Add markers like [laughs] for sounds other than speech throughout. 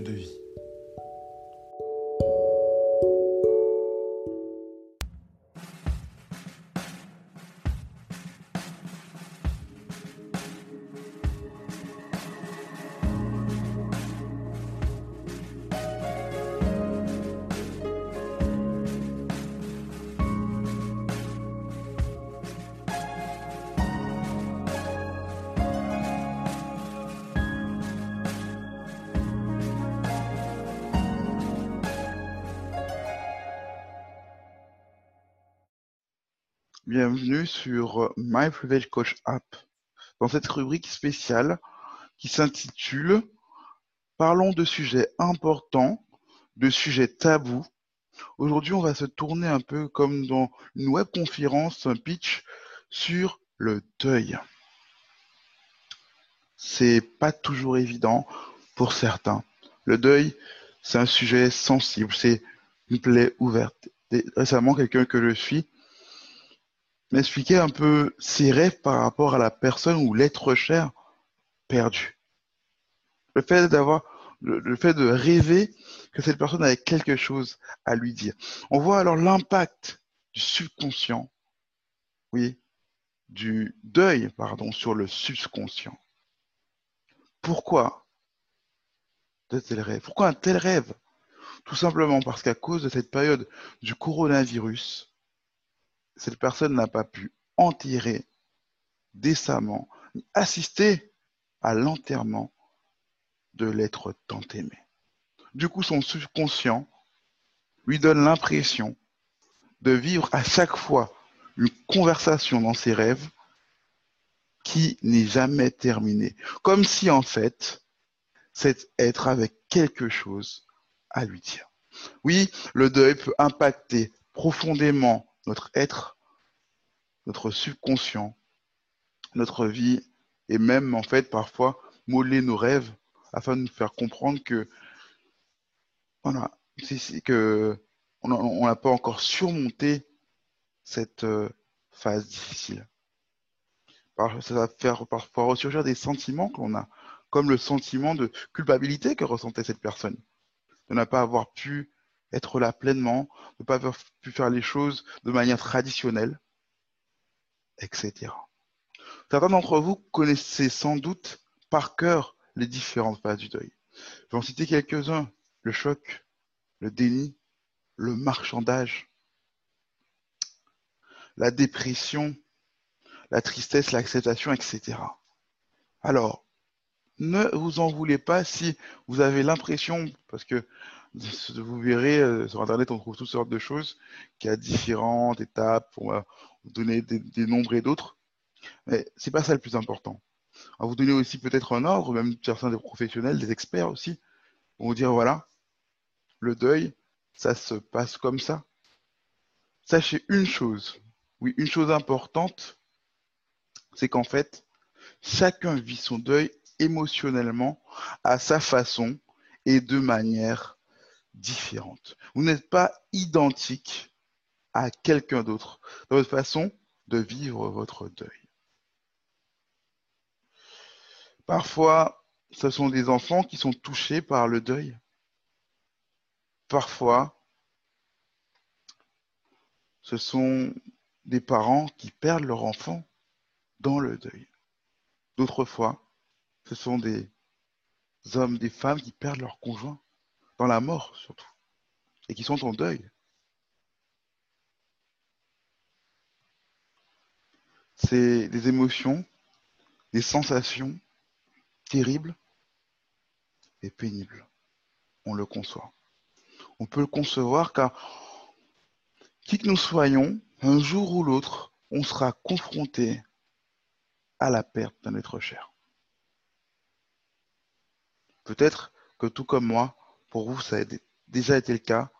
De vie. Bienvenue sur My Privilege Coach App, dans cette rubrique spéciale qui s'intitule Parlons de sujets importants, de sujets tabous. Aujourd'hui, on va se tourner un peu comme dans une webconférence, un pitch sur le deuil. C'est pas toujours évident pour certains. Le deuil, c'est un sujet sensible, c'est une plaie ouverte. Récemment, quelqu'un que je suis m'expliquer un peu ses rêves par rapport à la personne ou l'être cher perdu. Le fait d'avoir, le, fait de rêver que cette personne avait quelque chose à lui dire. On voit alors l'impact du subconscient, oui, du deuil, pardon, sur le subconscient. Pourquoi de tels rêves? Pourquoi un tel rêve? Tout simplement parce qu'à cause de cette période du coronavirus, cette personne n'a pas pu enterrer décemment, assister à l'enterrement de l'être tant aimé. Du coup, son subconscient lui donne l'impression de vivre à chaque fois une conversation dans ses rêves qui n'est jamais terminée. Comme si, en fait, cet être avait quelque chose à lui dire. Oui, le deuil peut impacter profondément notre être, notre subconscient, notre vie, et même en fait parfois moller nos rêves afin de nous faire comprendre que voilà, que on n'a pas encore surmonté cette euh, phase difficile. Ça va faire parfois ressurgir des sentiments que l'on a, comme le sentiment de culpabilité que ressentait cette personne, de ne pas avoir pu être là pleinement, ne pas avoir pu faire les choses de manière traditionnelle, etc. Certains d'entre vous connaissez sans doute par cœur les différentes phases du deuil. Je vais en citer quelques-uns. Le choc, le déni, le marchandage, la dépression, la tristesse, l'acceptation, etc. Alors, ne vous en voulez pas si vous avez l'impression, parce que [laughs] vous verrez euh, sur Internet, on trouve toutes sortes de choses qui a différentes étapes. On va donner des, nombres et d'autres. Mais c'est pas ça le plus important. On va vous donner aussi peut-être un ordre, même certains des professionnels, des experts aussi, vont vous dire voilà, le deuil, ça se passe comme ça. Sachez une chose, oui, une chose importante, c'est qu'en fait, chacun vit son deuil émotionnellement à sa façon et de manière différente. Vous n'êtes pas identique à quelqu'un d'autre dans votre façon de vivre votre deuil. Parfois, ce sont des enfants qui sont touchés par le deuil. Parfois, ce sont des parents qui perdent leur enfant dans le deuil. D'autres fois, ce sont des hommes, des femmes qui perdent leur conjoint la mort surtout, et qui sont en deuil. C'est des émotions, des sensations terribles et pénibles. On le conçoit. On peut le concevoir car qui que nous soyons, un jour ou l'autre, on sera confronté à la perte d'un être cher. Peut-être que tout comme moi, pour vous, ça a déjà été le cas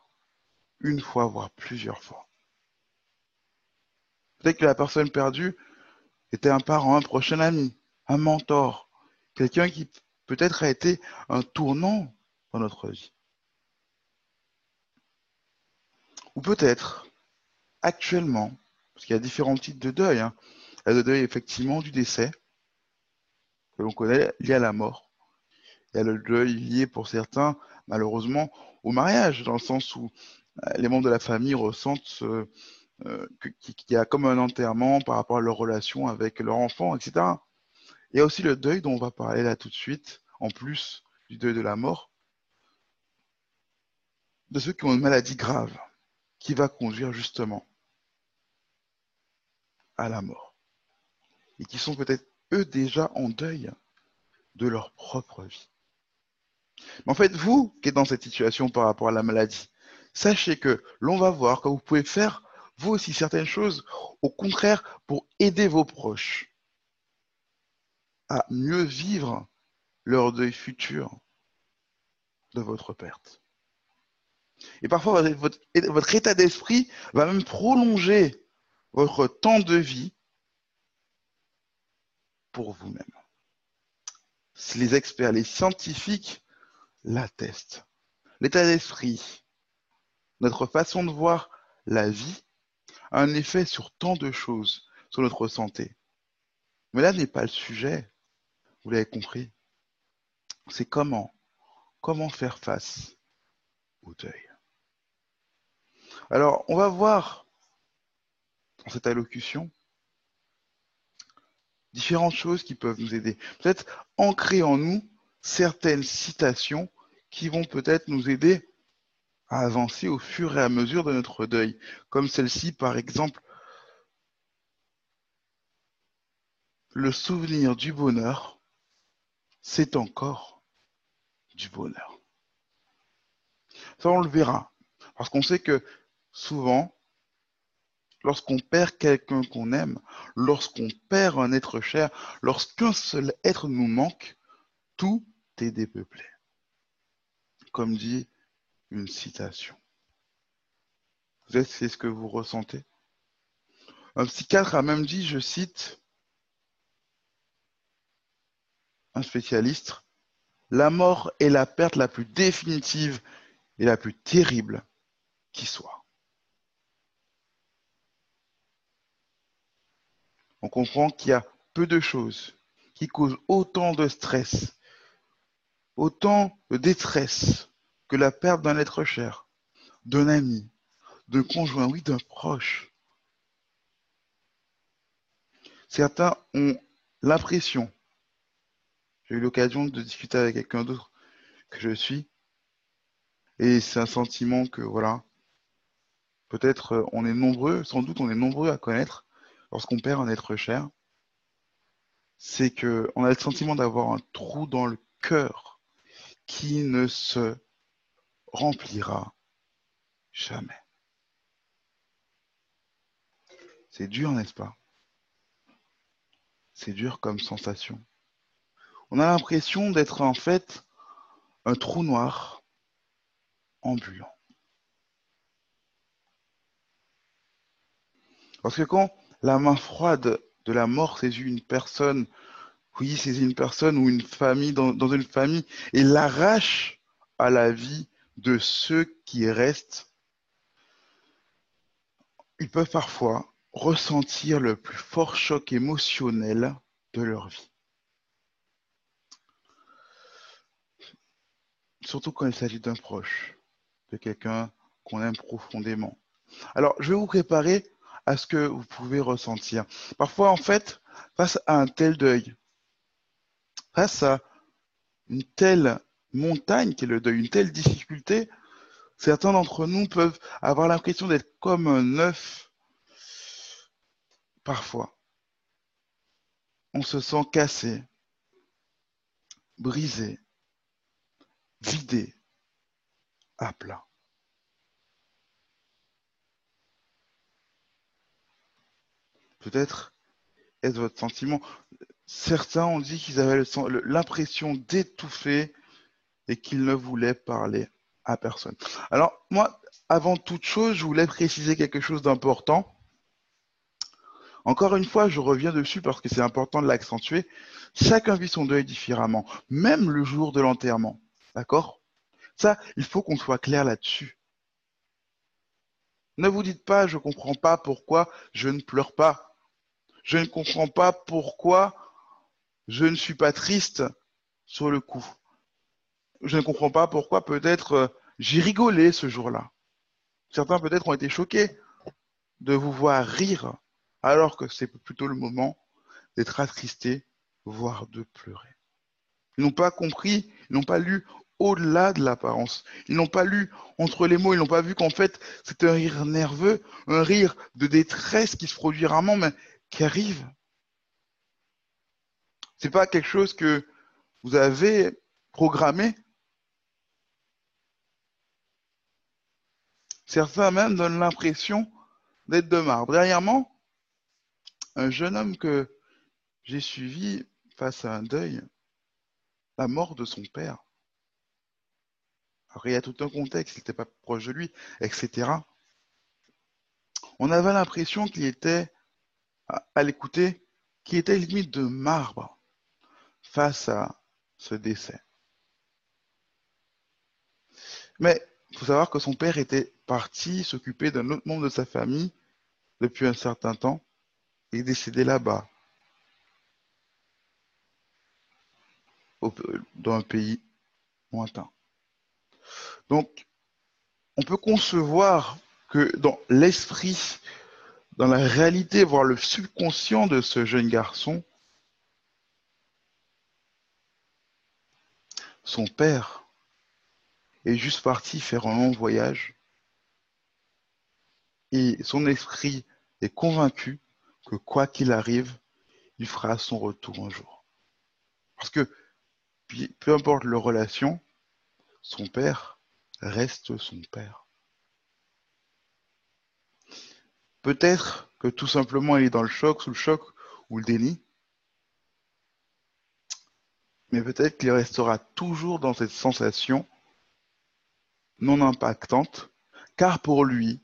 une fois, voire plusieurs fois. Peut-être que la personne perdue était un parent, un prochain ami, un mentor, quelqu'un qui peut-être a été un tournant dans notre vie. Ou peut-être, actuellement, parce qu'il y a différents types de deuil, hein. il y a le deuil effectivement du décès, que l'on connaît lié à la mort. Il y a le deuil lié pour certains, malheureusement, au mariage, dans le sens où euh, les membres de la famille ressentent euh, qu'il y a comme un enterrement par rapport à leur relation avec leur enfant, etc. Il y a aussi le deuil dont on va parler là tout de suite, en plus du deuil de la mort, de ceux qui ont une maladie grave, qui va conduire justement à la mort, et qui sont peut-être eux déjà en deuil de leur propre vie. Mais en fait, vous qui êtes dans cette situation par rapport à la maladie, sachez que l'on va voir que vous pouvez faire vous aussi certaines choses, au contraire, pour aider vos proches à mieux vivre leur deuil futur de votre perte. Et parfois, votre, votre état d'esprit va même prolonger votre temps de vie pour vous-même. Les experts, les scientifiques l'attestent. L'état d'esprit, notre façon de voir la vie a un effet sur tant de choses, sur notre santé. Mais là n'est pas le sujet, vous l'avez compris. C'est comment, comment faire face au deuil. Alors, on va voir dans cette allocution différentes choses qui peuvent nous aider. Peut-être ancrer en nous certaines citations qui vont peut-être nous aider à avancer au fur et à mesure de notre deuil, comme celle-ci par exemple. Le souvenir du bonheur, c'est encore du bonheur. Ça, on le verra, parce qu'on sait que souvent, lorsqu'on perd quelqu'un qu'on aime, lorsqu'on perd un être cher, lorsqu'un seul être nous manque, tout est dépeuplé. Comme dit une citation. Vous êtes, c'est ce que vous ressentez? Un psychiatre a même dit, je cite, un spécialiste, la mort est la perte la plus définitive et la plus terrible qui soit. On comprend qu'il y a peu de choses qui causent autant de stress, autant de détresse que la perte d'un être cher, d'un ami, d'un conjoint, oui, d'un proche. Certains ont l'impression, j'ai eu l'occasion de discuter avec quelqu'un d'autre que je suis, et c'est un sentiment que, voilà, peut-être euh, on est nombreux, sans doute on est nombreux à connaître lorsqu'on perd un être cher, c'est qu'on a le sentiment d'avoir un trou dans le cœur qui ne se remplira jamais. C'est dur, n'est-ce pas? C'est dur comme sensation. On a l'impression d'être en fait un trou noir ambulant. Parce que quand la main froide de la mort saisit une personne, oui, saisit une personne ou une famille dans une famille et l'arrache à la vie de ceux qui restent, ils peuvent parfois ressentir le plus fort choc émotionnel de leur vie. surtout quand il s'agit d'un proche, de quelqu'un qu'on aime profondément. Alors, je vais vous préparer à ce que vous pouvez ressentir. Parfois, en fait, face à un tel deuil, face à une telle montagne qui est le deuil, une telle difficulté, certains d'entre nous peuvent avoir l'impression d'être comme un œuf. Parfois, on se sent cassé, brisé, vidé, à plat. Peut-être est-ce votre sentiment. Certains ont dit qu'ils avaient l'impression d'étouffer et qu'ils ne voulaient parler à personne. Alors, moi, avant toute chose, je voulais préciser quelque chose d'important. Encore une fois, je reviens dessus parce que c'est important de l'accentuer. Chacun vit son deuil différemment, même le jour de l'enterrement. D'accord? Ça, il faut qu'on soit clair là-dessus. Ne vous dites pas, je ne comprends pas pourquoi je ne pleure pas. Je ne comprends pas pourquoi je ne suis pas triste sur le coup. Je ne comprends pas pourquoi peut-être euh, j'ai rigolé ce jour-là. Certains peut-être ont été choqués de vous voir rire alors que c'est plutôt le moment d'être attristé, voire de pleurer. Ils n'ont pas compris, ils n'ont pas lu au-delà de l'apparence. Ils n'ont pas lu entre les mots, ils n'ont pas vu qu'en fait c'est un rire nerveux, un rire de détresse qui se produit rarement, mais qui arrive. C'est pas quelque chose que vous avez programmé? Certains même donnent l'impression d'être de marbre. Dernièrement, un jeune homme que j'ai suivi face à un deuil, la mort de son père. Alors, il y a tout un contexte, il n'était pas proche de lui, etc. On avait l'impression qu'il était, à, l'écouter, qu'il était limite de marbre face à ce décès. Mais il faut savoir que son père était parti s'occuper d'un autre membre de sa famille depuis un certain temps et décédé là-bas, dans un pays lointain. Donc, on peut concevoir que dans l'esprit, dans la réalité, voire le subconscient de ce jeune garçon, son père est juste parti faire un long voyage et son esprit est convaincu que quoi qu'il arrive, il fera son retour un jour. Parce que peu importe leur relation, son père reste son père. Peut-être que tout simplement il est dans le choc, sous le choc ou le déni, mais peut-être qu'il restera toujours dans cette sensation non impactante, car pour lui,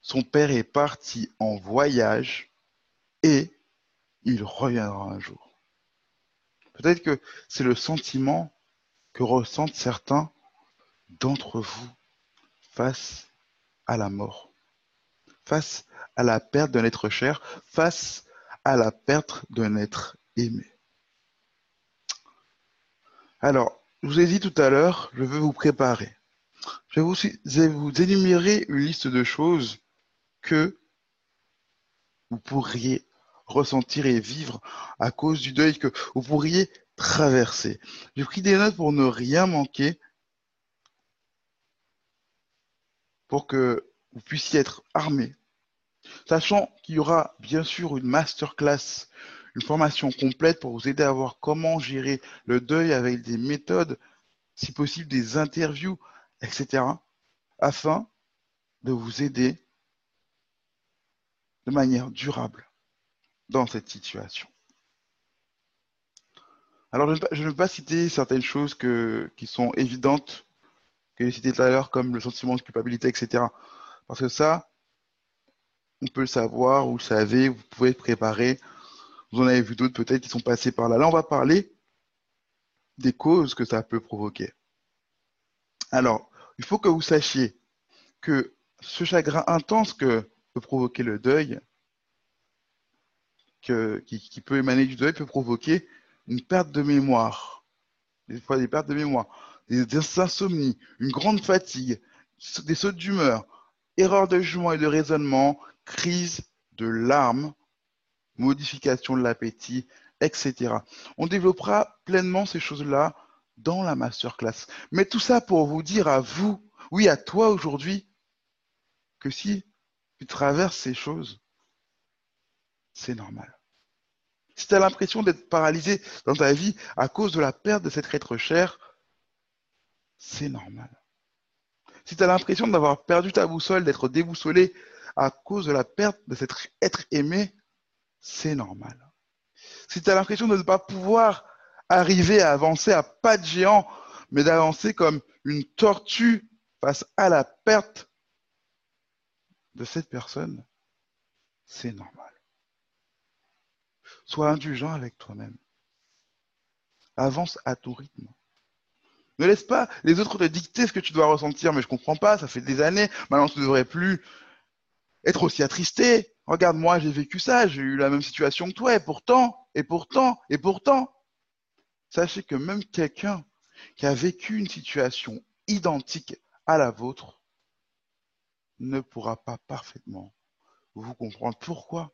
son père est parti en voyage et il reviendra un jour. Peut-être que c'est le sentiment que ressentent certains d'entre vous face à la mort, face à la perte d'un être cher, face à la perte d'un être aimé. Alors, je vous ai dit tout à l'heure, je veux vous préparer. Je vais vous, énumérer une liste de choses que vous pourriez ressentir et vivre à cause du deuil que vous pourriez traverser. J'ai pris des notes pour ne rien manquer, pour que vous puissiez être armé, sachant qu'il y aura bien sûr une masterclass, une formation complète pour vous aider à voir comment gérer le deuil avec des méthodes, si possible des interviews, etc., afin de vous aider de manière durable dans cette situation. Alors, je ne vais pas citer certaines choses qui sont évidentes, que j'ai citées tout à l'heure, comme le sentiment de culpabilité, etc. Parce que ça, on peut le savoir, vous le savez, vous pouvez préparer. Vous en avez vu d'autres peut-être qui sont passés par là. Là, on va parler des causes que ça peut provoquer. Alors, il faut que vous sachiez que ce chagrin intense que peut provoquer le deuil, qui, peut émaner du deuil peut provoquer une perte de mémoire des fois des pertes de mémoire, des, des insomnies, une grande fatigue, des sautes d'humeur, erreurs de jugement et de raisonnement, crise de larmes, modification de l'appétit, etc. On développera pleinement ces choses-là dans la masterclass. Mais tout ça pour vous dire à vous, oui, à toi aujourd'hui, que si tu traverses ces choses, c'est normal. Si tu as l'impression d'être paralysé dans ta vie à cause de la perte de cet être cher, c'est normal. Si tu as l'impression d'avoir perdu ta boussole, d'être déboussolé à cause de la perte de cet être aimé, c'est normal. Si tu as l'impression de ne pas pouvoir arriver à avancer à pas de géant, mais d'avancer comme une tortue face à la perte de cette personne, c'est normal. Sois indulgent avec toi-même. Avance à ton rythme. Ne laisse pas les autres te dicter ce que tu dois ressentir, mais je comprends pas, ça fait des années, maintenant tu ne devrais plus être aussi attristé. Regarde, moi, j'ai vécu ça, j'ai eu la même situation que toi, et pourtant, et pourtant, et pourtant. Sachez que même quelqu'un qui a vécu une situation identique à la vôtre ne pourra pas parfaitement vous comprendre. Pourquoi?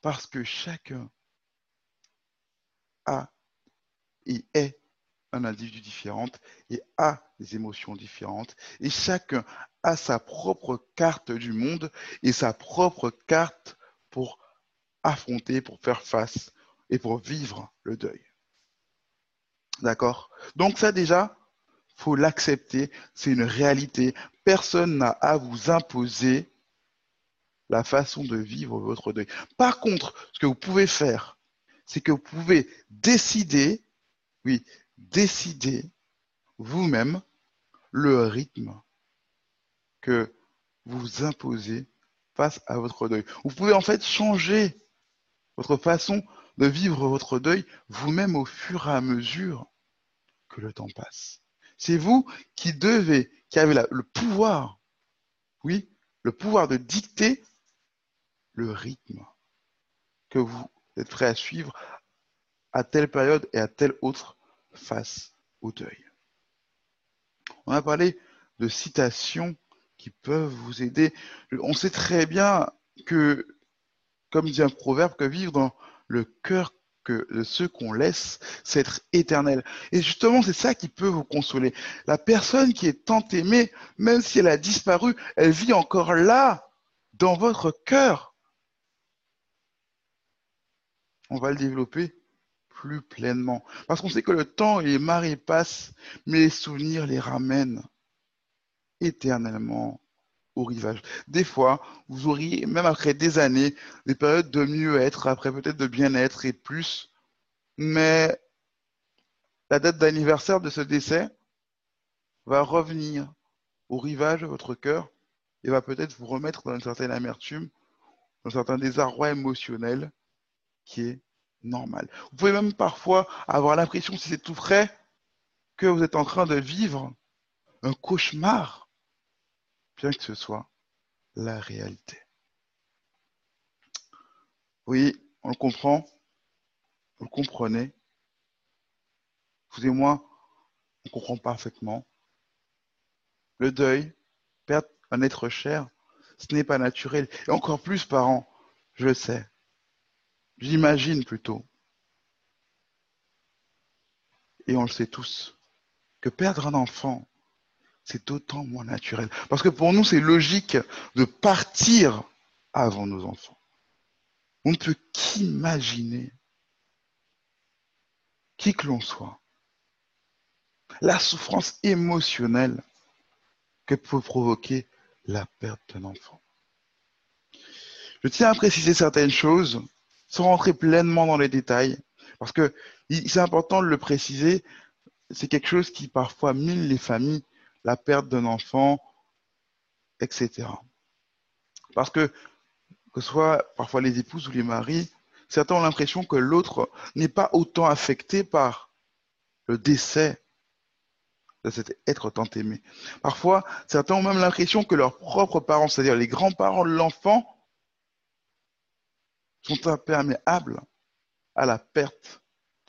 Parce que chacun a et est un individu différent et a des émotions différentes. Et chacun a sa propre carte du monde et sa propre carte pour affronter, pour faire face et pour vivre le deuil. D'accord? Donc ça déjà, faut l'accepter, c'est une réalité. Personne n'a à vous imposer la façon de vivre votre deuil. Par contre, ce que vous pouvez faire, c'est que vous pouvez décider, oui, décider vous-même le rythme que vous imposez face à votre deuil. Vous pouvez en fait changer votre façon de vivre votre deuil vous-même au fur et à mesure que le temps passe. C'est vous qui devez, qui avez le pouvoir, oui, le pouvoir de dicter le rythme que vous êtes prêt à suivre à telle période et à telle autre face au deuil. On a parlé de citations qui peuvent vous aider. On sait très bien que, comme dit un proverbe, que vivre dans le cœur de ceux qu'on laisse, c'est être éternel. Et justement, c'est ça qui peut vous consoler. La personne qui est tant aimée, même si elle a disparu, elle vit encore là, dans votre cœur. On va le développer plus pleinement. Parce qu'on sait que le temps et les marées passent, mais les souvenirs les ramènent éternellement au rivage. Des fois, vous auriez, même après des années, des périodes de mieux-être, après peut-être de bien-être et plus, mais la date d'anniversaire de ce décès va revenir au rivage de votre cœur et va peut-être vous remettre dans une certaine amertume, dans un certain désarroi émotionnel qui est normal. Vous pouvez même parfois avoir l'impression, si c'est tout frais, que vous êtes en train de vivre un cauchemar, bien que ce soit la réalité. Oui, on le comprend, vous le comprenez. Vous et moi, on comprend parfaitement. Le deuil, perdre un être cher, ce n'est pas naturel. Et encore plus, parents, je le sais. J'imagine plutôt. Et on le sait tous, que perdre un enfant, c'est d'autant moins naturel. Parce que pour nous, c'est logique de partir avant nos enfants. On ne peut qu'imaginer, qui que l'on soit, la souffrance émotionnelle que peut provoquer la perte d'un enfant. Je tiens à préciser certaines choses sans rentrer pleinement dans les détails, parce que c'est important de le préciser, c'est quelque chose qui parfois mine les familles, la perte d'un enfant, etc. Parce que, que ce soit parfois les épouses ou les maris, certains ont l'impression que l'autre n'est pas autant affecté par le décès de cet être tant aimé. Parfois, certains ont même l'impression que leurs propres parents, c'est-à-dire les grands-parents de l'enfant, sont imperméables à la perte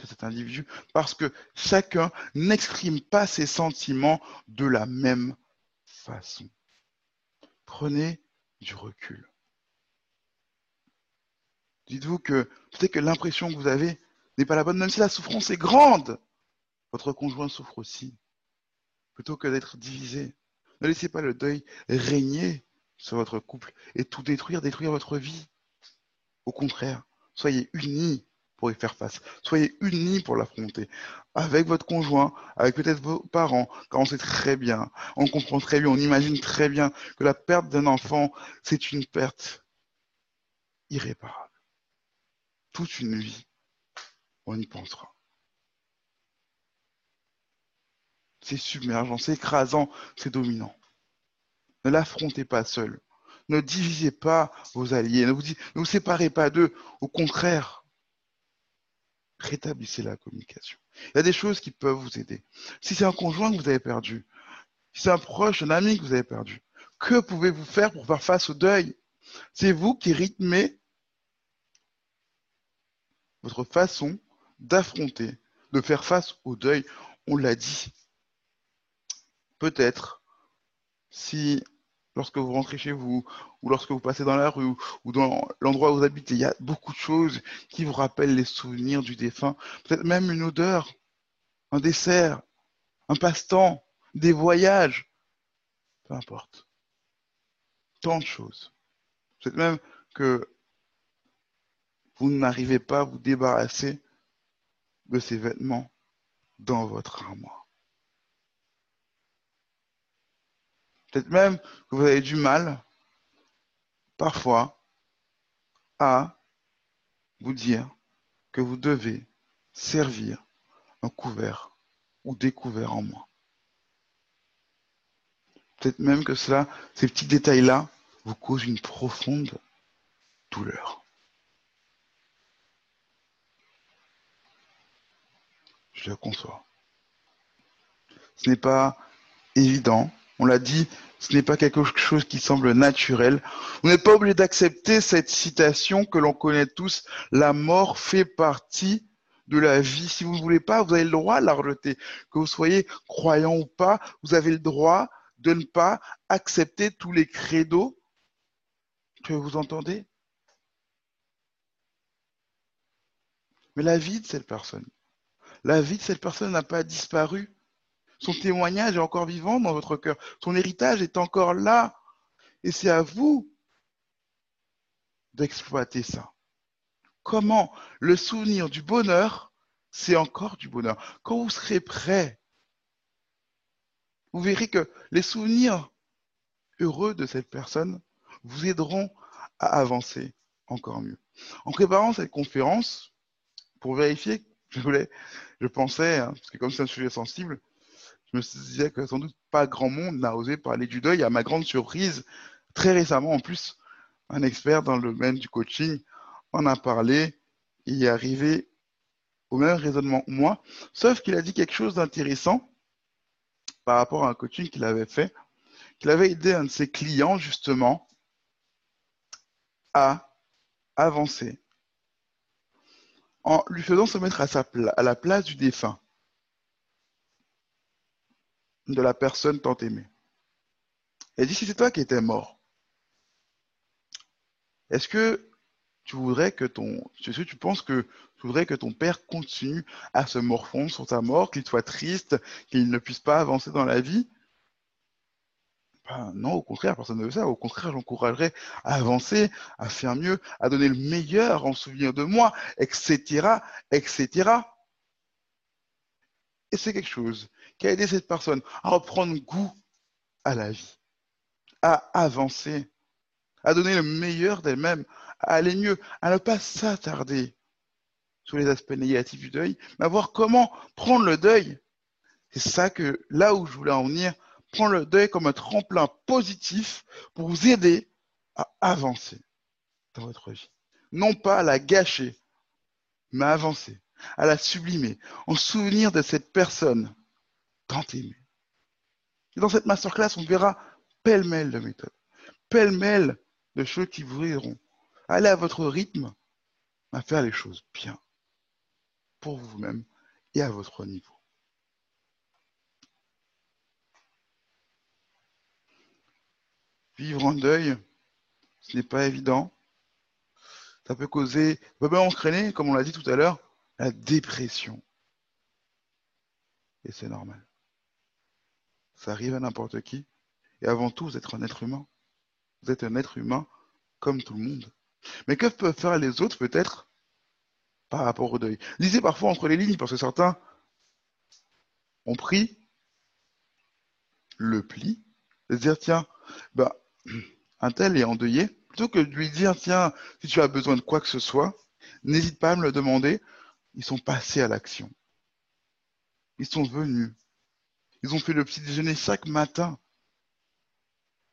cet individu parce que chacun n'exprime pas ses sentiments de la même façon. Prenez du recul. Dites-vous que peut-être que l'impression que vous avez n'est pas la bonne, même si la souffrance est grande. Votre conjoint souffre aussi. Plutôt que d'être divisé, ne laissez pas le deuil régner sur votre couple et tout détruire, détruire votre vie. Au contraire, soyez unis pour y faire face. Soyez unis pour l'affronter. Avec votre conjoint, avec peut-être vos parents, quand on sait très bien, on comprend très bien, on imagine très bien que la perte d'un enfant, c'est une perte irréparable. Toute une vie, on y pensera. C'est submergent, c'est écrasant, c'est dominant. Ne l'affrontez pas seul. Ne divisez pas vos alliés. Ne vous, ne vous séparez pas d'eux. Au contraire, rétablissez la communication. Il y a des choses qui peuvent vous aider. Si c'est un conjoint que vous avez perdu, si c'est un proche, un ami que vous avez perdu, que pouvez-vous faire pour faire face au deuil? C'est vous qui rythmez votre façon d'affronter, de faire face au deuil. On l'a dit. Peut-être si lorsque vous rentrez chez vous, ou lorsque vous passez dans la rue, ou dans l'endroit où vous habitez, il y a beaucoup de choses qui vous rappellent les souvenirs du défunt. Peut-être même une odeur, un dessert, un passe-temps, des voyages. Peu importe. Tant de choses. Peut-être même que vous n'arrivez pas à vous débarrasser de ces vêtements dans votre armoire. Peut-être même que vous avez du mal, parfois, à vous dire que vous devez servir un couvert ou des couverts en moins. Peut-être même que cela, ces petits détails-là, vous causent une profonde douleur. Je le conçois. Ce n'est pas évident on l'a dit, ce n'est pas quelque chose qui semble naturel. On n'est pas obligé d'accepter cette citation que l'on connaît tous. La mort fait partie de la vie. Si vous ne voulez pas, vous avez le droit de la rejeter. Que vous soyez croyant ou pas, vous avez le droit de ne pas accepter tous les credos que vous entendez. Mais la vie de cette personne, la vie de cette personne n'a pas disparu. Son témoignage est encore vivant dans votre cœur. Son héritage est encore là. Et c'est à vous d'exploiter ça. Comment le souvenir du bonheur, c'est encore du bonheur. Quand vous serez prêt, vous verrez que les souvenirs heureux de cette personne vous aideront à avancer encore mieux. En préparant cette conférence, pour vérifier, je voulais, je pensais, hein, parce que comme c'est un sujet sensible, je me disais que sans doute pas grand monde n'a osé parler du deuil. À ma grande surprise, très récemment en plus, un expert dans le domaine du coaching en a parlé Il est arrivé au même raisonnement que moi, sauf qu'il a dit quelque chose d'intéressant par rapport à un coaching qu'il avait fait, qu'il avait aidé un de ses clients justement à avancer en lui faisant se mettre à la place du défunt de la personne tant aimée. Elle dit, si c'est toi qui étais mort, est-ce que tu voudrais que ton, est-ce tu penses que tu voudrais que ton père continue à se morfondre sur ta mort, qu'il soit triste, qu'il ne puisse pas avancer dans la vie? Ben, non, au contraire, personne ne veut ça. Au contraire, j'encouragerais à avancer, à faire mieux, à donner le meilleur en souvenir de moi, etc., etc. C'est quelque chose qui a aidé cette personne à reprendre goût à la vie, à avancer, à donner le meilleur d'elle-même, à aller mieux, à ne pas s'attarder sur les aspects négatifs du deuil, mais à voir comment prendre le deuil. C'est ça que, là où je voulais en venir, prendre le deuil comme un tremplin positif pour vous aider à avancer dans votre vie. Non pas à la gâcher, mais avancer, à la sublimer, en souvenir de cette personne tant aimée. Et dans cette masterclass, on verra pêle-mêle de méthodes, pêle-mêle de choses qui vous aideront. Allez à votre rythme à faire les choses bien pour vous-même et à votre niveau. Vivre en deuil, ce n'est pas évident. Ça peut causer, ça peut même entraîner, comme on l'a dit tout à l'heure, la dépression. Et c'est normal. Ça arrive à n'importe qui. Et avant tout, vous êtes un être humain. Vous êtes un être humain comme tout le monde. Mais que peuvent faire les autres peut-être par rapport au deuil? Lisez parfois entre les lignes, parce que certains ont pris le pli de dire tiens, ben, un tel est endeuillé, plutôt que de lui dire tiens, si tu as besoin de quoi que ce soit, n'hésite pas à me le demander. Ils sont passés à l'action. Ils sont venus. Ils ont fait le petit déjeuner chaque matin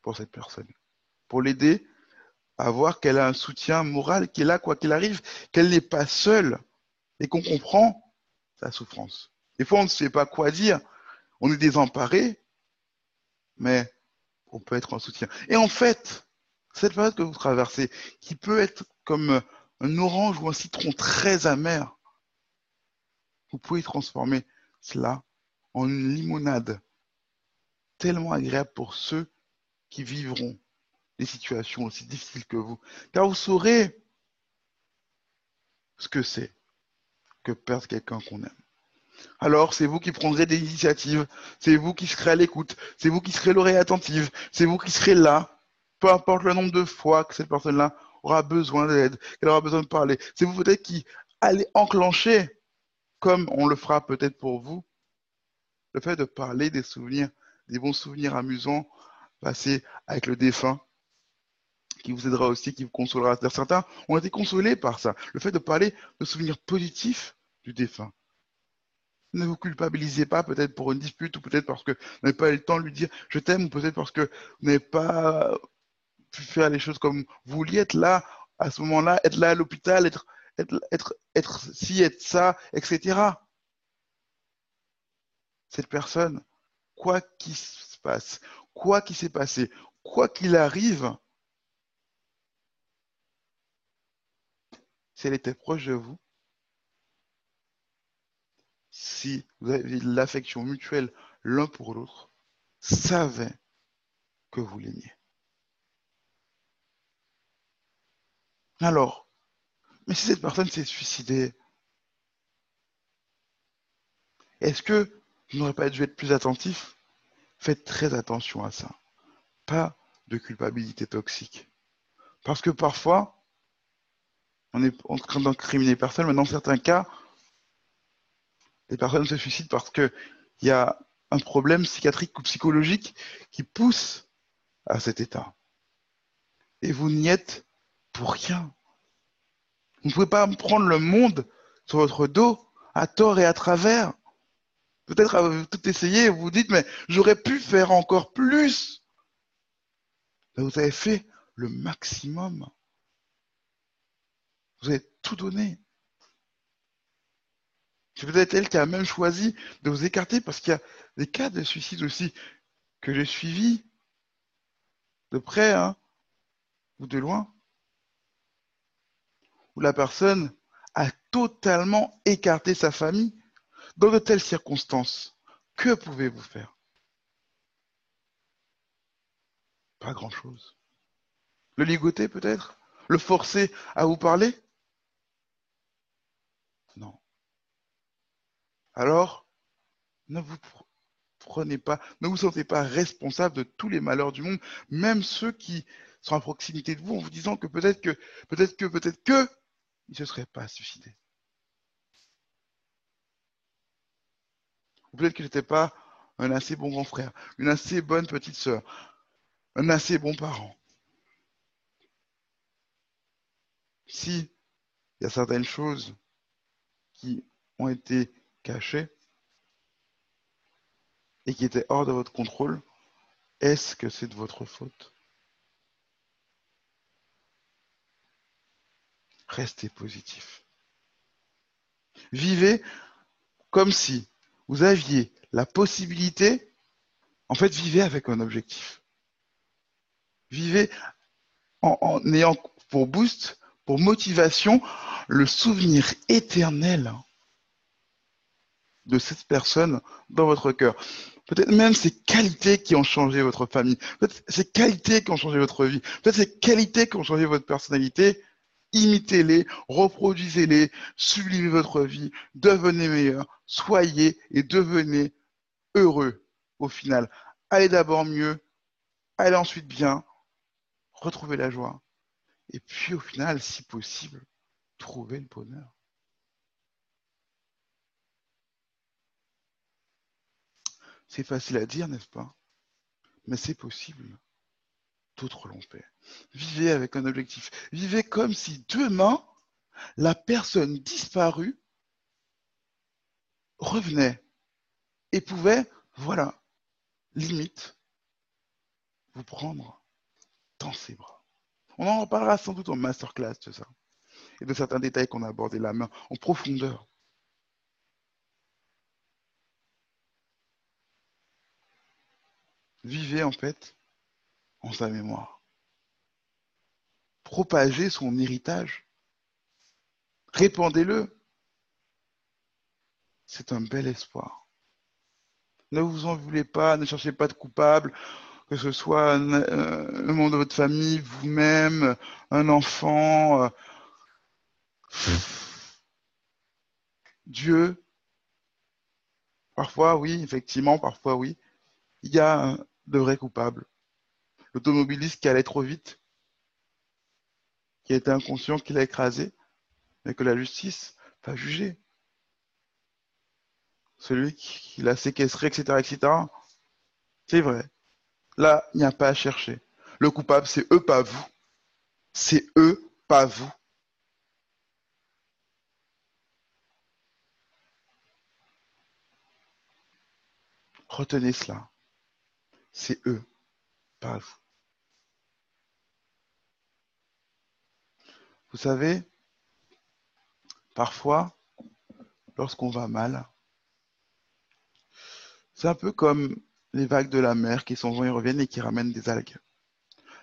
pour cette personne, pour l'aider à voir qu'elle a un soutien moral, qu'elle a quoi qu'il arrive, qu'elle n'est pas seule et qu'on comprend sa souffrance. Des fois, on ne sait pas quoi dire, on est désemparé, mais on peut être en soutien. Et en fait, cette période que vous traversez, qui peut être comme un orange ou un citron très amer, vous pouvez transformer cela en une limonade tellement agréable pour ceux qui vivront des situations aussi difficiles que vous. Car vous saurez ce que c'est que perdre quelqu'un qu'on aime. Alors, c'est vous qui prendrez des initiatives, c'est vous qui serez à l'écoute, c'est vous qui serez l'oreille attentive, c'est vous qui serez là, peu importe le nombre de fois que cette personne-là aura besoin d'aide, qu'elle aura besoin de parler. C'est vous peut-être qui allez enclencher, comme on le fera peut-être pour vous, le fait de parler des souvenirs, des bons souvenirs amusants passés avec le défunt, qui vous aidera aussi, qui vous consolera. Certains ont été consolés par ça. Le fait de parler de souvenirs positifs du défunt. Ne vous culpabilisez pas peut-être pour une dispute ou peut-être parce que vous n'avez pas eu le temps de lui dire je t'aime ou peut-être parce que vous n'avez pas pu faire les choses comme vous vouliez être là à ce moment-là, être là à l'hôpital, être, être, ci, être ça, etc. Cette personne, quoi qu'il se passe, quoi qu'il s'est passé, quoi qu'il arrive, si elle était proche de vous, si vous avez l'affection mutuelle l'un pour l'autre, savait que vous l'aimiez. Alors, mais si cette personne s'est suicidée, est-ce que vous n'aurez pas dû être plus attentif? Faites très attention à ça. Pas de culpabilité toxique. Parce que parfois, on est en train d'incriminer personne, mais dans certains cas, les personnes se suicident parce qu'il y a un problème psychiatrique ou psychologique qui pousse à cet état. Et vous n'y êtes pour rien. Vous ne pouvez pas prendre le monde sur votre dos à tort et à travers. Peut-être avez tout essayé, vous vous dites, mais j'aurais pu faire encore plus. Vous avez fait le maximum. Vous avez tout donné. C'est peut-être elle qui a même choisi de vous écarter parce qu'il y a des cas de suicide aussi que j'ai suivis de près hein, ou de loin, où la personne a totalement écarté sa famille. Dans de telles circonstances, que pouvez-vous faire? Pas grand-chose. Le ligoter peut-être? Le forcer à vous parler? Non. Alors, ne vous prenez pas, ne vous sentez pas responsable de tous les malheurs du monde, même ceux qui sont à proximité de vous, en vous disant que peut-être que, peut-être que, peut-être que, ils ne se seraient pas suicidés. Peut-être qu'il n'était pas un assez bon grand frère, une assez bonne petite sœur, un assez bon parent. Si il y a certaines choses qui ont été cachées et qui étaient hors de votre contrôle, est-ce que c'est de votre faute? Restez positif. Vivez comme si vous aviez la possibilité, en fait, vivez avec un objectif. Vivez en, ayant pour boost, pour motivation, le souvenir éternel de cette personne dans votre cœur. Peut-être même ces qualités qui ont changé votre famille. Peut-être ces qualités qui ont changé votre vie. Peut-être ces qualités qui ont changé votre personnalité. Imitez-les, reproduisez-les, sublimez votre vie, devenez meilleur, soyez et devenez heureux au final. Allez d'abord mieux, allez ensuite bien, retrouvez la joie. Et puis au final, si possible, trouvez le bonheur. C'est facile à dire, n'est-ce pas? Mais c'est possible. D'autres l'ont fait. Vivez avec un objectif. Vivez comme si demain, la personne disparue revenait et pouvait, voilà, limite, vous prendre dans ses bras. On en reparlera sans doute en masterclass de ça et de certains détails qu'on a abordés la main en profondeur. Vivez en fait en sa mémoire. Propagez son héritage. Répandez-le. C'est un bel espoir. Ne vous en voulez pas, ne cherchez pas de coupable, que ce soit un, euh, membre de votre famille, vous-même, un enfant. Euh, Dieu, parfois oui, effectivement, parfois oui, il y a de vrais coupables. L'automobiliste qui allait trop vite, qui été inconscient, qui l'a écrasé, mais que la justice va juger. Celui qui l'a séquestré, etc., etc. C'est vrai. Là, il n'y a pas à chercher. Le coupable, c'est eux, pas vous. C'est eux, pas vous. Retenez cela. C'est eux, pas vous. Vous savez, parfois, lorsqu'on va mal, c'est un peu comme les vagues de la mer qui s'en vont et reviennent et qui ramènent des algues.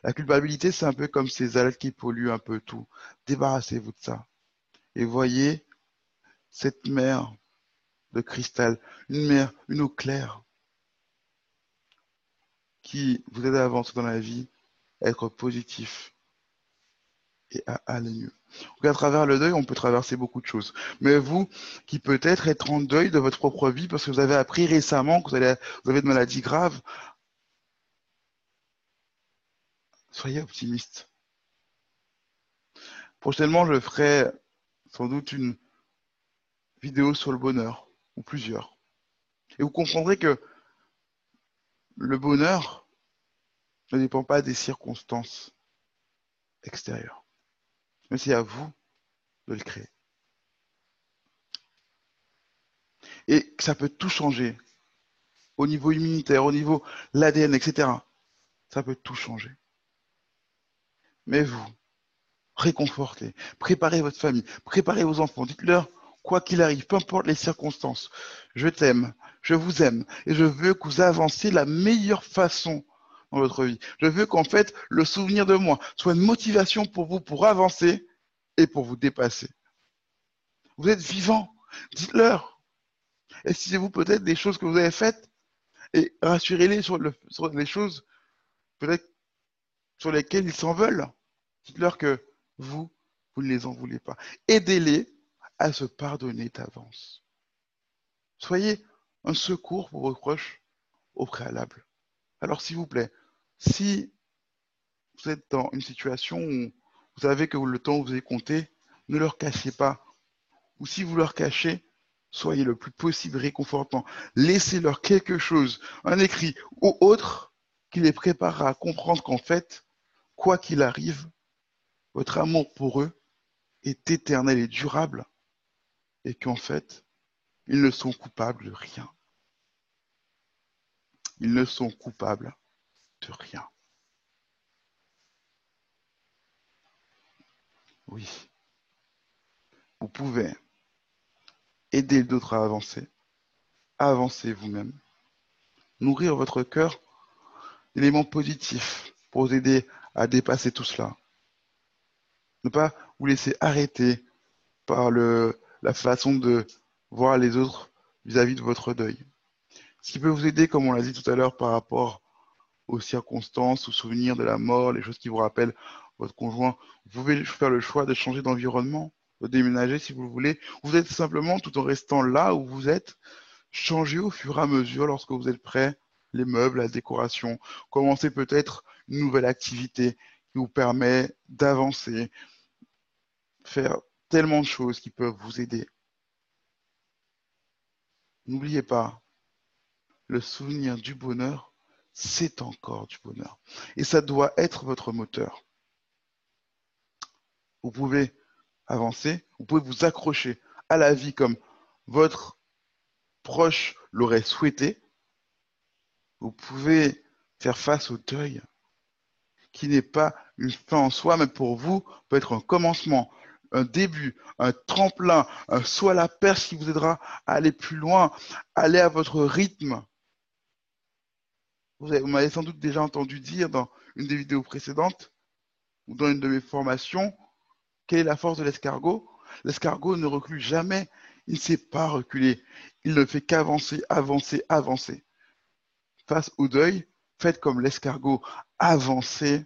La culpabilité, c'est un peu comme ces algues qui polluent un peu tout. Débarrassez-vous de ça. Et voyez cette mer de cristal, une mer, une eau claire, qui vous aide à avancer dans la vie, à être positif et à aller mieux. à travers le deuil, on peut traverser beaucoup de choses. Mais vous, qui peut-être êtes en deuil de votre propre vie parce que vous avez appris récemment que vous, avez de maladies graves, soyez optimiste. Prochainement, je ferai sans doute une vidéo sur le bonheur, ou plusieurs. Et vous comprendrez que le bonheur ne dépend pas des circonstances extérieures. Mais c'est à vous de le créer. Et ça peut tout changer. Au niveau immunitaire, au niveau l'ADN, etc. Ça peut tout changer. Mais vous, réconfortez, préparez votre famille, préparez vos enfants, dites-leur, quoi qu'il arrive, peu importe les circonstances, je t'aime, je vous aime, et je veux que vous avancez de la meilleure façon dans votre vie. Je veux qu'en fait, le souvenir de moi soit une motivation pour vous pour avancer et pour vous dépasser. Vous êtes vivant, dites-leur. Excusez-vous peut-être des choses que vous avez faites et rassurez-les sur, sur les choses peut-être sur lesquelles ils s'en veulent. Dites-leur que vous, vous ne les en voulez pas. Aidez-les à se pardonner d'avance. Soyez un secours pour vos proches au préalable. Alors s'il vous plaît, si vous êtes dans une situation où vous savez que le temps vous est compté, ne leur cachez pas. Ou si vous leur cachez, soyez le plus possible réconfortant. Laissez-leur quelque chose, un écrit ou autre, qui les préparera à comprendre qu'en fait, quoi qu'il arrive, votre amour pour eux est éternel et durable et qu'en fait, ils ne sont coupables de rien. Ils ne sont coupables de rien. Oui. Vous pouvez aider d'autres à avancer, avancer vous-même, nourrir votre cœur d'éléments positifs pour vous aider à dépasser tout cela. Ne pas vous laisser arrêter par la façon de voir les autres vis-à-vis de votre deuil. Ce qui peut vous aider, comme on l'a dit tout à l'heure, par rapport aux circonstances, aux souvenirs de la mort, les choses qui vous rappellent votre conjoint, vous pouvez faire le choix de changer d'environnement, de déménager si vous le voulez. Vous êtes simplement, tout en restant là où vous êtes, changer au fur et à mesure lorsque vous êtes prêt, les meubles, la décoration. Commencez peut-être une nouvelle activité qui vous permet d'avancer, faire tellement de choses qui peuvent vous aider. N'oubliez pas, le souvenir du bonheur, c'est encore du bonheur. Et ça doit être votre moteur. Vous pouvez avancer, vous pouvez vous accrocher à la vie comme votre proche l'aurait souhaité. Vous pouvez faire face au deuil qui n'est pas une fin en soi, mais pour vous peut être un commencement, un début, un tremplin, un soit la perche qui vous aidera à aller plus loin, aller à votre rythme. Vous, m'avez sans doute déjà entendu dire dans une des vidéos précédentes ou dans une de mes formations, quelle est la force de l'escargot? L'escargot ne recule jamais, il ne sait pas reculer, il ne fait qu'avancer, avancer, avancer. Face au deuil, faites comme l'escargot, avancez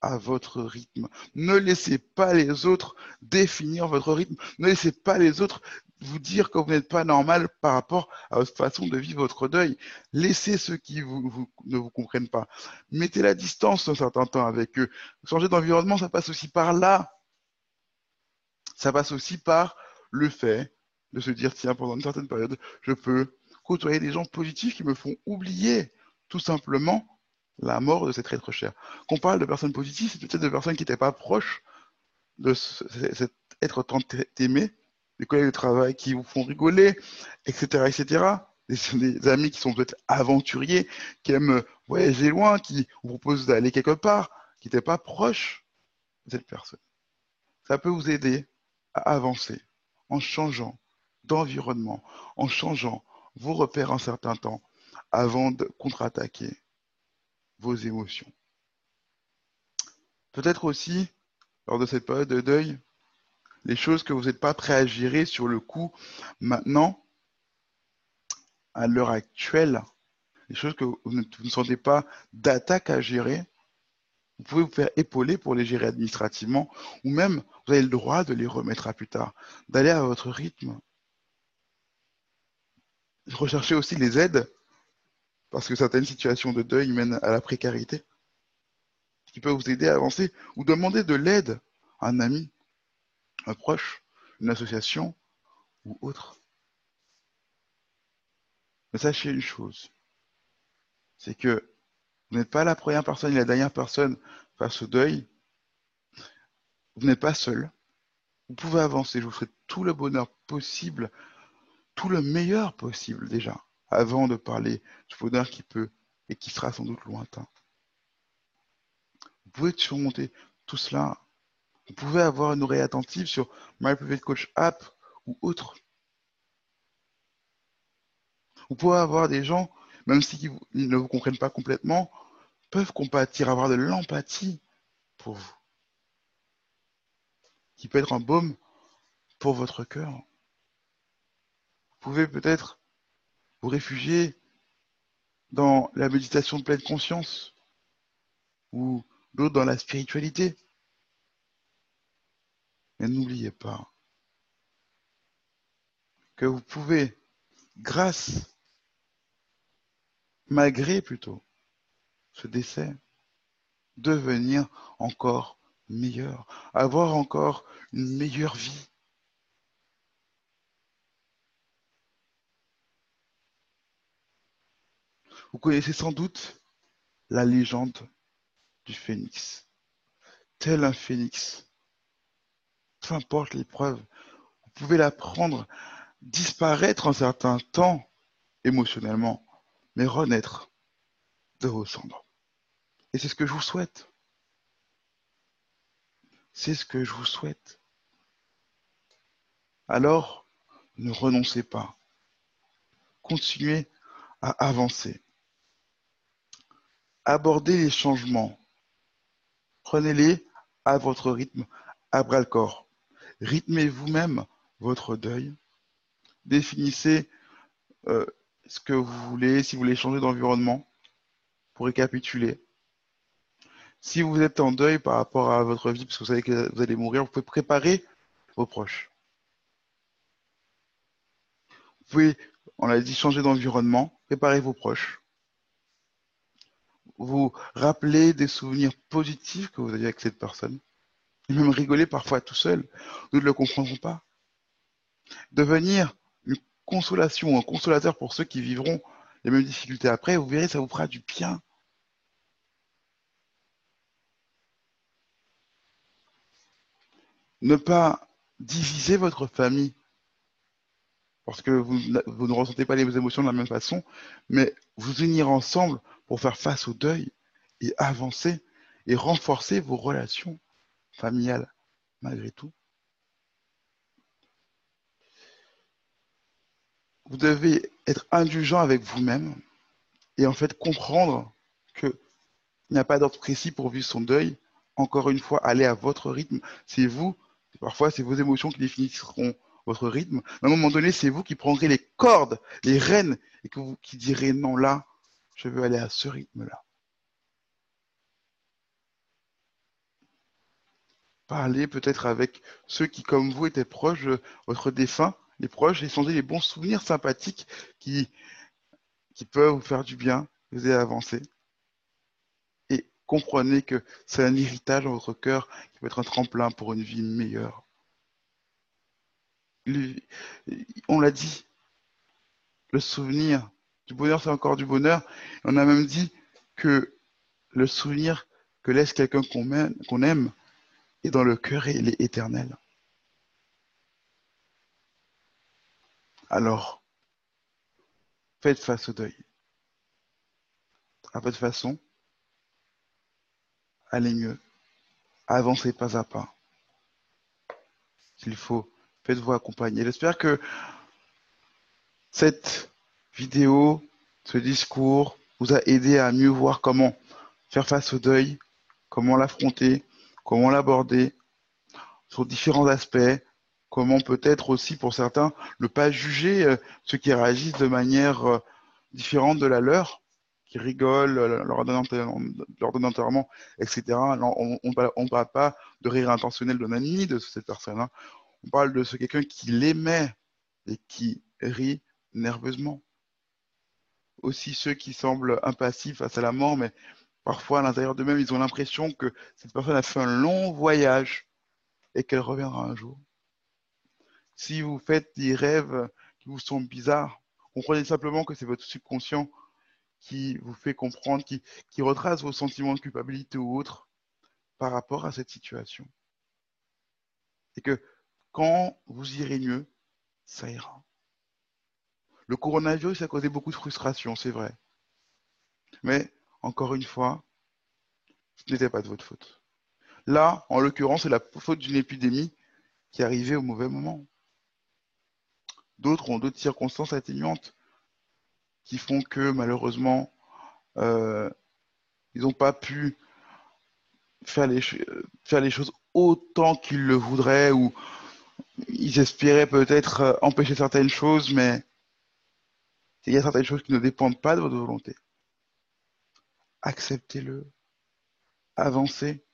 à votre rythme. Ne laissez pas les autres définir votre rythme. Ne laissez pas les autres vous dire que vous n'êtes pas normal par rapport à votre façon de vivre votre deuil. Laissez ceux qui ne vous comprennent pas. Mettez la distance un certain temps avec eux. Changer d'environnement, ça passe aussi par là. Ça passe aussi par le fait de se dire, tiens, pendant une certaine période, je peux côtoyer des gens positifs qui me font oublier tout simplement la mort de cet être cher. Qu'on parle de personnes positives, c'est peut-être de personnes qui n'étaient pas proches de cet être tant aimé, des collègues de travail qui vous font rigoler, etc., etc. Des, amis qui sont peut-être aventuriers, qui aiment voyager loin, qui vous proposent d'aller quelque part, qui n'étaient pas proches de cette personne. Ça peut vous aider à avancer en changeant d'environnement, en changeant vos repères un certain temps avant de contre-attaquer vos émotions. Peut-être aussi, lors de cette période de deuil, les choses que vous n'êtes pas prêt à gérer sur le coup maintenant, à l'heure actuelle, les choses que vous ne, sentez pas d'attaque à gérer, vous pouvez vous faire épauler pour les gérer administrativement, ou même vous avez le droit de les remettre à plus tard, d'aller à votre rythme. Recherchez aussi les aides parce que certaines situations de deuil mènent à la précarité, qui peut vous aider à avancer, ou demander de l'aide à un ami, un proche, une association ou autre. Mais sachez une chose, c'est que vous n'êtes pas la première personne et la dernière personne face au deuil. Vous n'êtes pas seul. Vous pouvez avancer. Je vous souhaite tout le bonheur possible, tout le meilleur possible déjà avant de parler du bonheur qui peut et qui sera sans doute lointain. Vous pouvez surmonter tout cela. Vous pouvez avoir une oreille attentive sur My Private Coach App ou autre. Vous pouvez avoir des gens, même s'ils ne vous comprennent pas complètement, peuvent compatir, avoir de l'empathie pour vous, qui peut être un baume pour votre cœur. Vous pouvez peut-être vous réfugier dans la méditation de pleine conscience ou d'autres dans la spiritualité. Mais n'oubliez pas que vous pouvez, grâce, malgré plutôt ce décès, devenir encore meilleur, avoir encore une meilleure vie. Vous connaissez sans doute la légende du phénix. Tel un phénix, peu importe l'épreuve, vous pouvez la prendre, disparaître un certain temps émotionnellement, mais renaître de vos cendres. Et c'est ce que je vous souhaite. C'est ce que je vous souhaite. Alors, ne renoncez pas. Continuez à avancer abordez les changements. Prenez-les à votre rythme, à bras le corps. Rythmez vous-même votre deuil. Définissez euh, ce que vous voulez, si vous voulez changer d'environnement, pour récapituler. Si vous êtes en deuil par rapport à votre vie, parce que vous savez que vous allez mourir, vous pouvez préparer vos proches. Vous pouvez, on l'a dit, changer d'environnement, préparer vos proches. Vous rappeler des souvenirs positifs que vous avez avec cette personne. Et même rigoler parfois tout seul. Nous ne le comprendrons pas. Devenir une consolation, un consolateur pour ceux qui vivront les mêmes difficultés après, vous verrez, ça vous fera du bien. Ne pas diviser votre famille parce que vous, vous, ne ressentez pas les émotions de la même façon, mais vous unir ensemble pour faire face au deuil et avancer et renforcer vos relations familiales malgré tout. Vous devez être indulgent avec vous-même et en fait comprendre qu'il n'y a pas d'ordre précis pour vivre son deuil. Encore une fois, allez à votre rythme. C'est vous Parfois, c'est vos émotions qui définiront votre rythme. À un moment donné, c'est vous qui prendrez les cordes, les rênes, et que vous qui direz non, là, je veux aller à ce rythme-là. Parlez peut-être avec ceux qui, comme vous, étaient proches de votre défunt, les proches, échanger les bons souvenirs sympathiques qui, peuvent vous faire du bien, vous aider à avancer comprenez que c'est un héritage dans votre cœur qui peut être un tremplin pour une vie meilleure. On l'a dit, le souvenir du bonheur, c'est encore du bonheur. On a même dit que le souvenir que laisse quelqu'un qu'on aime, est dans le cœur et il est éternel. Alors, faites face au deuil. À votre façon, allez mieux. Avancez pas à pas. S'il faut, faites-vous accompagner. J'espère que cette vidéo, ce discours vous a aidé à mieux voir comment faire face au deuil, comment l'affronter, comment l'aborder sur différents aspects, comment peut-être aussi pour certains ne pas juger euh, ceux qui réagissent de manière euh, différente de la leur qui rigolent euh, lors d'un enterrement, etc. on ne parle pas de rire intentionnel d'un ami de cette personne. là On parle de ce quelqu'un qui l'aimait et qui rit nerveusement. Aussi ceux qui semblent impassifs face à la mort, mais parfois à l'intérieur d'eux-mêmes, ils ont l'impression que cette personne a fait un long voyage et qu'elle reviendra un jour. Si vous faites des rêves qui vous sont bizarres, comprenez simplement que c'est votre subconscient qui vous fait comprendre, qui, qui retrace vos sentiments de culpabilité ou autres par rapport à cette situation. Et que quand vous irez mieux, ça ira. Le coronavirus a causé beaucoup de frustration, c'est vrai. Mais, encore une fois, ce n'était pas de votre faute. Là, en l'occurrence, c'est la faute d'une épidémie qui arrivée au mauvais moment. D'autres ont d'autres circonstances atténuantes qui font que malheureusement, euh, ils n'ont pas pu faire les, faire les choses autant qu'ils le voudraient ou ils espéraient peut-être euh, empêcher certaines choses, mais il y a certaines choses qui ne dépendent pas de votre volonté. Acceptez-le. Avancez.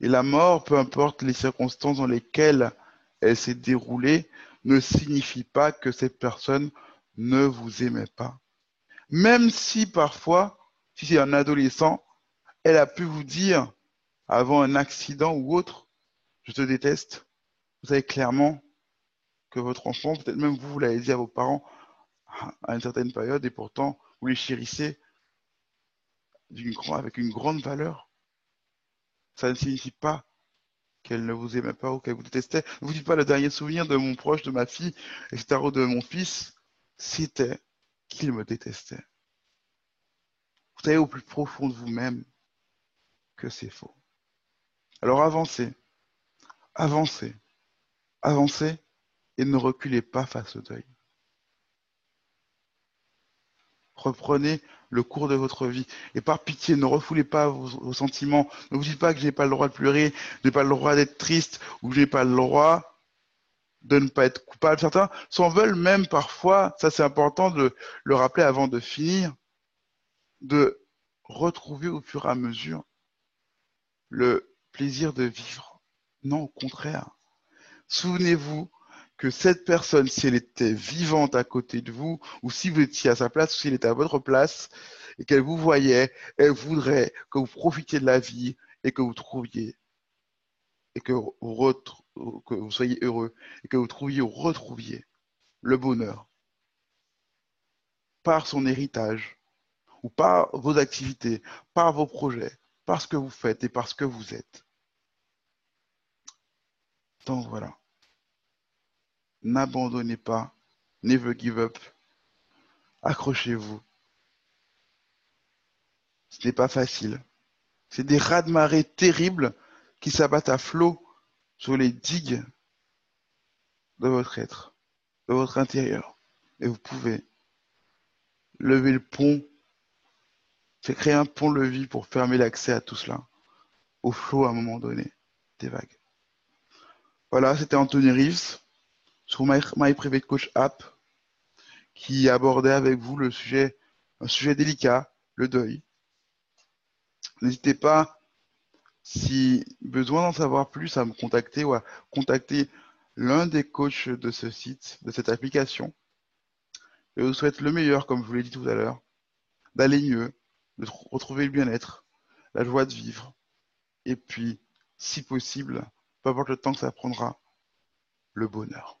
Et la mort, peu importe les circonstances dans lesquelles elle s'est déroulée, ne signifie pas que cette personne ne vous aimait pas. Même si parfois, si c'est un adolescent, elle a pu vous dire avant un accident ou autre, je te déteste. Vous savez clairement que votre enfant, peut-être même vous, vous l'avez dit à vos parents à une certaine période et pourtant vous les chérissez avec une grande valeur. Ça ne signifie pas qu'elle ne vous aimait pas ou qu'elle vous détestait. Ne vous dites pas le dernier souvenir de mon proche, de ma fille, etc., ou de mon fils, c'était qu'il me détestait. Vous savez au plus profond de vous-même que c'est faux. Alors avancez, avancez, avancez et ne reculez pas face au deuil. Reprenez le cours de votre vie. Et par pitié, ne refoulez pas vos, sentiments. Ne vous dites pas que je n'ai pas le droit de pleurer, je n'ai pas le droit d'être triste ou que je n'ai pas le droit de ne pas être coupable. Certains s'en veulent même parfois, ça c'est important de le rappeler avant de finir, de retrouver au fur et à mesure le plaisir de vivre. Non, au contraire. Souvenez-vous que cette personne, si elle était vivante à côté de vous, ou si vous étiez à sa place, ou si elle était à votre place, et qu'elle vous voyait, elle voudrait que vous profitiez de la vie et que vous trouviez, et que vous, soyez heureux, et que vous trouviez ou retrouviez le bonheur par son héritage, ou par vos activités, par vos projets, par ce que vous faites et par ce que vous êtes. Donc voilà. N'abandonnez pas. Never give up. Accrochez-vous. Ce n'est pas facile. C'est des raz-de-marée terribles qui s'abattent à flot sur les digues de votre être, de votre intérieur. Et vous pouvez lever le pont, c'est créer un pont-levis pour fermer l'accès à tout cela, au flot à un moment donné des vagues. Voilà, c'était Anthony Reeves sur My, My, Private Coach App qui abordait avec vous le sujet, un sujet délicat, le deuil. N'hésitez pas, si besoin d'en savoir plus, à me contacter ou à contacter l'un des coachs de ce site, de cette application. Je vous souhaite le meilleur, comme je vous l'ai dit tout à l'heure, d'aller mieux, de retrouver le bien-être, la joie de vivre, et puis, si possible, peu importe le temps que ça prendra, le bonheur.